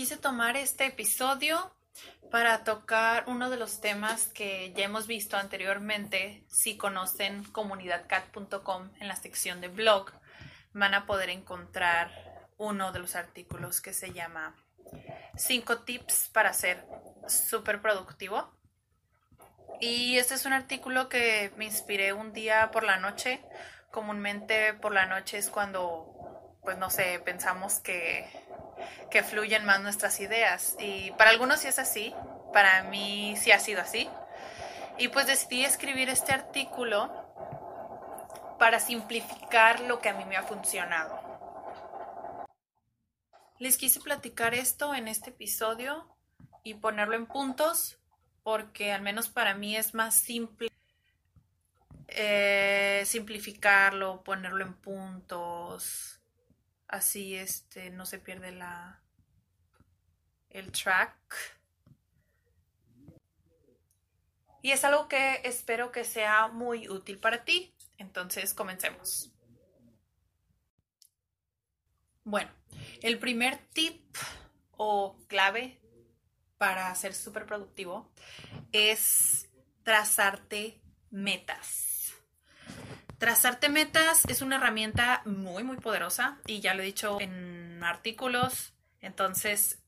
Quise tomar este episodio para tocar uno de los temas que ya hemos visto anteriormente. Si conocen comunidadcat.com en la sección de blog, van a poder encontrar uno de los artículos que se llama 5 tips para ser súper productivo. Y este es un artículo que me inspiré un día por la noche. Comúnmente por la noche es cuando, pues no sé, pensamos que, que fluyen más nuestras ideas. Y para algunos sí es así, para mí sí ha sido así. Y pues decidí escribir este artículo para simplificar lo que a mí me ha funcionado. Les quise platicar esto en este episodio y ponerlo en puntos porque al menos para mí es más simple eh, simplificarlo, ponerlo en puntos, así este no se pierde la el track. Y es algo que espero que sea muy útil para ti. Entonces, comencemos. Bueno, el primer tip o clave para ser súper productivo es trazarte metas. Trazarte metas es una herramienta muy, muy poderosa y ya lo he dicho en artículos. Entonces,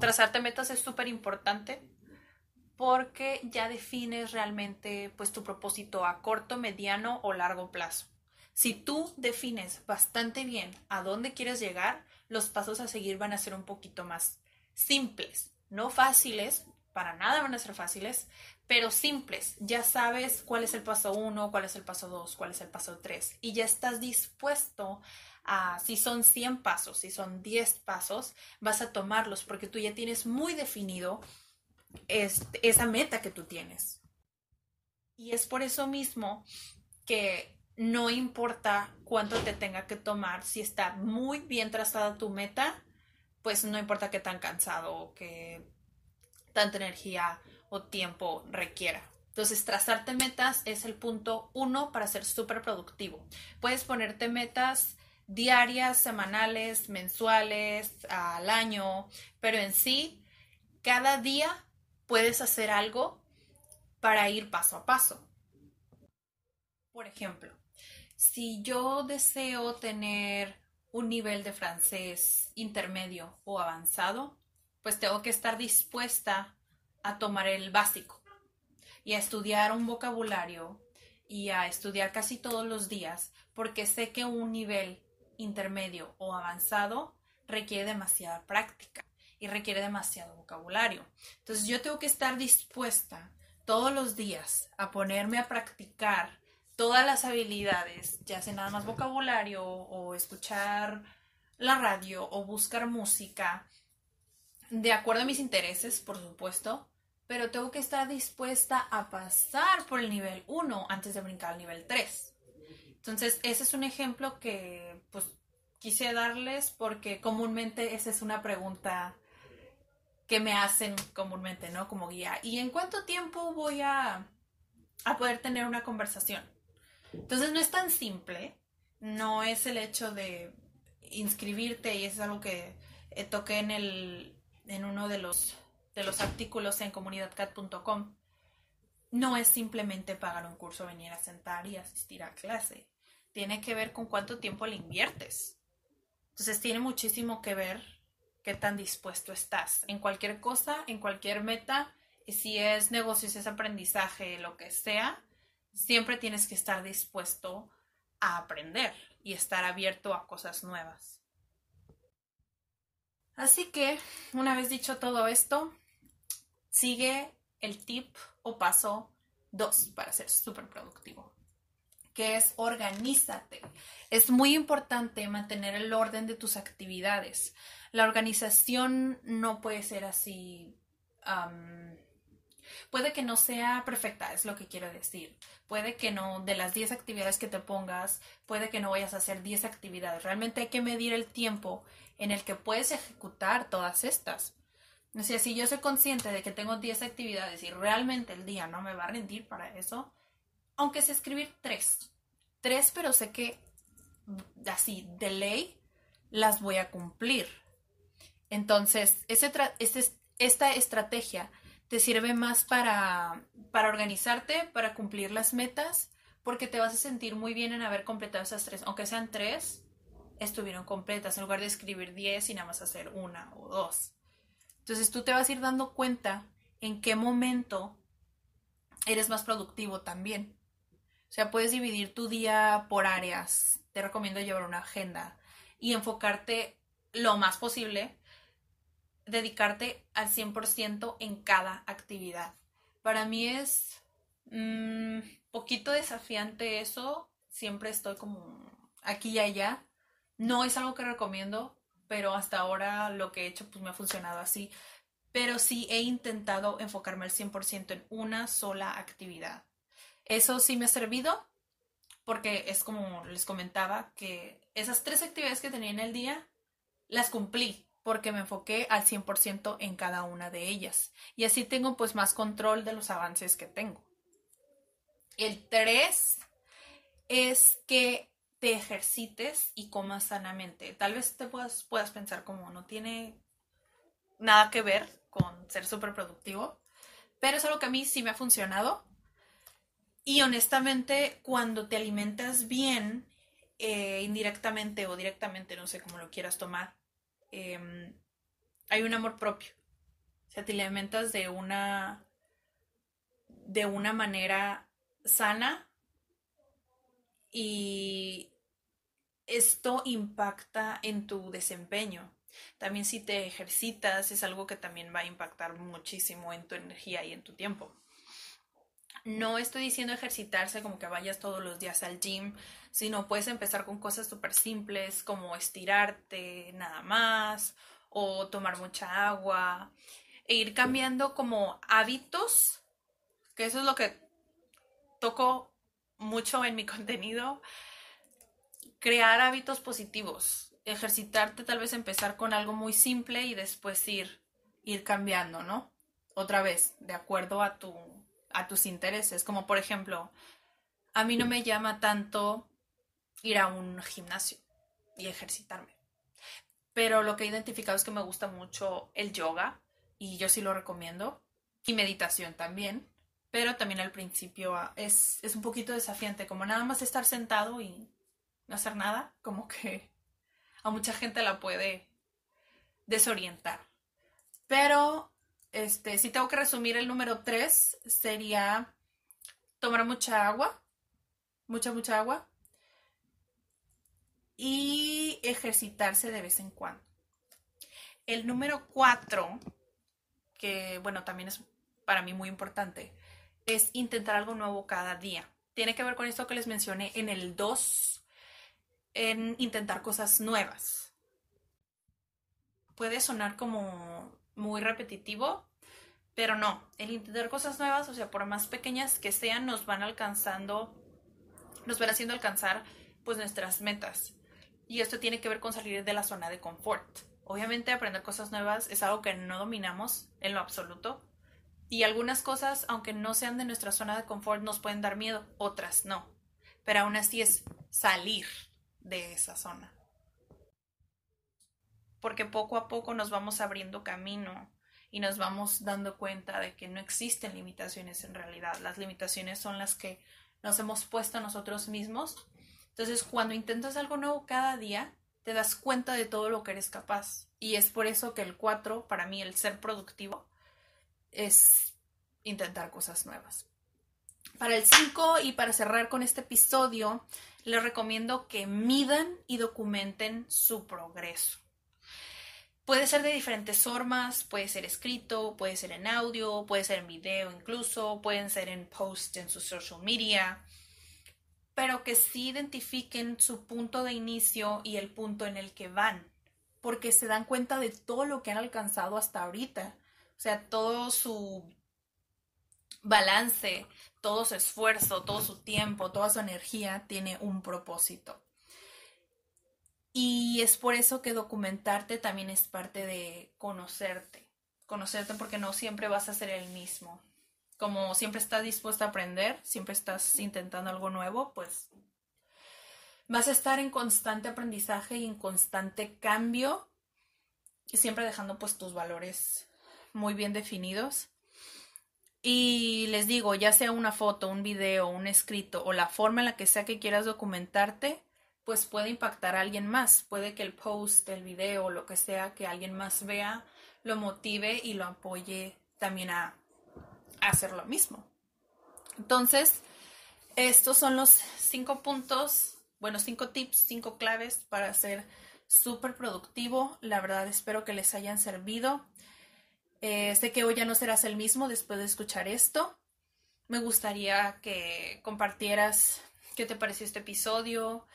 trazarte metas es súper importante porque ya defines realmente pues tu propósito a corto, mediano o largo plazo. Si tú defines bastante bien a dónde quieres llegar, los pasos a seguir van a ser un poquito más simples, no fáciles, para nada van a ser fáciles, pero simples. Ya sabes cuál es el paso uno, cuál es el paso dos, cuál es el paso tres y ya estás dispuesto a, si son 100 pasos, si son 10 pasos, vas a tomarlos porque tú ya tienes muy definido esa meta que tú tienes. Y es por eso mismo que no importa cuánto te tenga que tomar, si está muy bien trazada tu meta, pues no importa qué tan cansado o qué tanta energía o tiempo requiera. Entonces, trazarte metas es el punto uno para ser súper productivo. Puedes ponerte metas diarias, semanales, mensuales, al año, pero en sí, cada día puedes hacer algo para ir paso a paso. Por ejemplo, si yo deseo tener un nivel de francés intermedio o avanzado, pues tengo que estar dispuesta a tomar el básico y a estudiar un vocabulario y a estudiar casi todos los días porque sé que un nivel intermedio o avanzado requiere demasiada práctica y requiere demasiado vocabulario. Entonces yo tengo que estar dispuesta todos los días a ponerme a practicar todas las habilidades, ya sea nada más vocabulario o escuchar la radio o buscar música, de acuerdo a mis intereses, por supuesto, pero tengo que estar dispuesta a pasar por el nivel 1 antes de brincar al nivel 3. Entonces, ese es un ejemplo que pues quise darles porque comúnmente esa es una pregunta que me hacen comúnmente, ¿no? Como guía. ¿Y en cuánto tiempo voy a, a poder tener una conversación? Entonces no es tan simple, no es el hecho de inscribirte y es algo que eh, toqué en, el, en uno de los, de los artículos en comunidadcat.com. No es simplemente pagar un curso, venir a sentar y asistir a clase. Tiene que ver con cuánto tiempo le inviertes. Entonces tiene muchísimo que ver qué tan dispuesto estás en cualquier cosa, en cualquier meta, y si es negocio, es aprendizaje, lo que sea, siempre tienes que estar dispuesto a aprender y estar abierto a cosas nuevas. Así que, una vez dicho todo esto, sigue el tip o paso dos para ser súper productivo, que es organízate. Es muy importante mantener el orden de tus actividades. La organización no puede ser así. Puede que no sea perfecta, es lo que quiero decir. Puede que no, de las 10 actividades que te pongas, puede que no vayas a hacer 10 actividades. Realmente hay que medir el tiempo en el que puedes ejecutar todas estas. O sea, si yo soy consciente de que tengo 10 actividades y realmente el día no me va a rendir para eso, aunque sé escribir 3, 3, pero sé que así, de ley, las voy a cumplir. Entonces, ese esta estrategia te sirve más para, para organizarte, para cumplir las metas, porque te vas a sentir muy bien en haber completado esas tres, aunque sean tres, estuvieron completas, en lugar de escribir 10 y nada más hacer una o dos. Entonces tú te vas a ir dando cuenta en qué momento eres más productivo también. O sea, puedes dividir tu día por áreas. Te recomiendo llevar una agenda y enfocarte lo más posible, dedicarte al 100% en cada actividad. Para mí es un mm, poquito desafiante eso. Siempre estoy como aquí y allá no es algo que recomiendo, pero hasta ahora lo que he hecho pues me ha funcionado así. Pero sí he intentado enfocarme al 100% en una sola actividad. Eso sí me ha servido porque es como les comentaba que esas tres actividades que tenía en el día las cumplí porque me enfoqué al 100% en cada una de ellas. Y así tengo pues más control de los avances que tengo. El 3 es que te ejercites y comas sanamente. Tal vez te puedas, puedas pensar como no tiene nada que ver con ser súper productivo, pero es algo que a mí sí me ha funcionado. Y honestamente, cuando te alimentas bien, eh, indirectamente o directamente, no sé cómo lo quieras tomar, em, hay un amor propio. O sea, te alimentas de una, de una manera sana y esto impacta en tu desempeño. También si te ejercitas es algo que también va a impactar muchísimo en tu energía y en tu tiempo. No estoy diciendo ejercitarse como que vayas todos los días al gym, sino puedes empezar con cosas súper simples como estirarte nada más o tomar mucha agua e ir cambiando como hábitos, que eso es lo que toco mucho en mi contenido crear hábitos positivos, ejercitarte, tal vez empezar con algo muy simple y después ir, ir cambiando, ¿no? Otra vez, de acuerdo a, tu, a tus intereses. Como por ejemplo, a mí no me llama tanto ir a un gimnasio y ejercitarme. Pero lo que he identificado es que me gusta mucho el yoga y yo sí lo recomiendo. Y meditación también. Pero también al principio ah, es, es un poquito desafiante, como nada más estar sentado y no hacer nada, como que a mucha gente la puede desorientar. Pero, este, si tengo que resumir el número 3, sería tomar mucha agua, mucha, mucha agua, y ejercitarse de vez en cuando. El número 4, que bueno, también es para mí muy importante, es intentar algo nuevo cada día. Tiene que ver con esto que les mencioné en el 2 en intentar cosas nuevas. Puede sonar como muy repetitivo, pero no, el intentar cosas nuevas, o sea, por más pequeñas que sean, nos van alcanzando, nos van haciendo alcanzar pues nuestras metas. Y esto tiene que ver con salir de la zona de confort. Obviamente aprender cosas nuevas es algo que no dominamos en lo absoluto. Y algunas cosas, aunque no sean de nuestra zona de confort, nos pueden dar miedo, otras no. Pero aún así es salir de esa zona. Porque poco a poco nos vamos abriendo camino y nos vamos dando cuenta de que no existen limitaciones en realidad. Las limitaciones son las que nos hemos puesto nosotros mismos. Entonces, cuando intentas algo nuevo cada día, te das cuenta de todo lo que eres capaz. Y es por eso que el 4, para mí, el ser productivo, es intentar cosas nuevas. Para el 5 y para cerrar con este episodio, les recomiendo que midan y documenten su progreso. Puede ser de diferentes formas, puede ser escrito, puede ser en audio, puede ser en video incluso, pueden ser en post en su social media, pero que sí identifiquen su punto de inicio y el punto en el que van, porque se dan cuenta de todo lo que han alcanzado hasta ahorita, o sea, todo su balance, todo su esfuerzo, todo su tiempo, toda su energía tiene un propósito. Y es por eso que documentarte también es parte de conocerte. Conocerte porque no siempre vas a ser el mismo. Como siempre estás dispuesta a aprender, siempre estás intentando algo nuevo, pues vas a estar en constante aprendizaje y en constante cambio y siempre dejando pues tus valores muy bien definidos. Y les digo, ya sea una foto, un video, un escrito o la forma en la que sea que quieras documentarte, pues puede impactar a alguien más. Puede que el post, el video, lo que sea que alguien más vea, lo motive y lo apoye también a, hacer lo mismo. Entonces, estos son los cinco puntos, bueno, cinco tips, cinco claves para ser súper productivo. La verdad, espero que les hayan servido. Eh, sé que hoy ya no serás el mismo después de escuchar esto. Me gustaría que compartieras qué te pareció este episodio,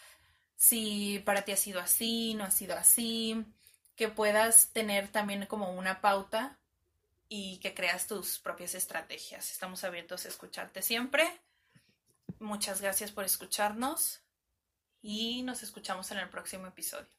si para ti ha sido así, no ha sido así, que puedas tener también como una pauta y que creas tus propias estrategias. Estamos abiertos a escucharte siempre. Muchas gracias por escucharnos y nos escuchamos en el próximo episodio.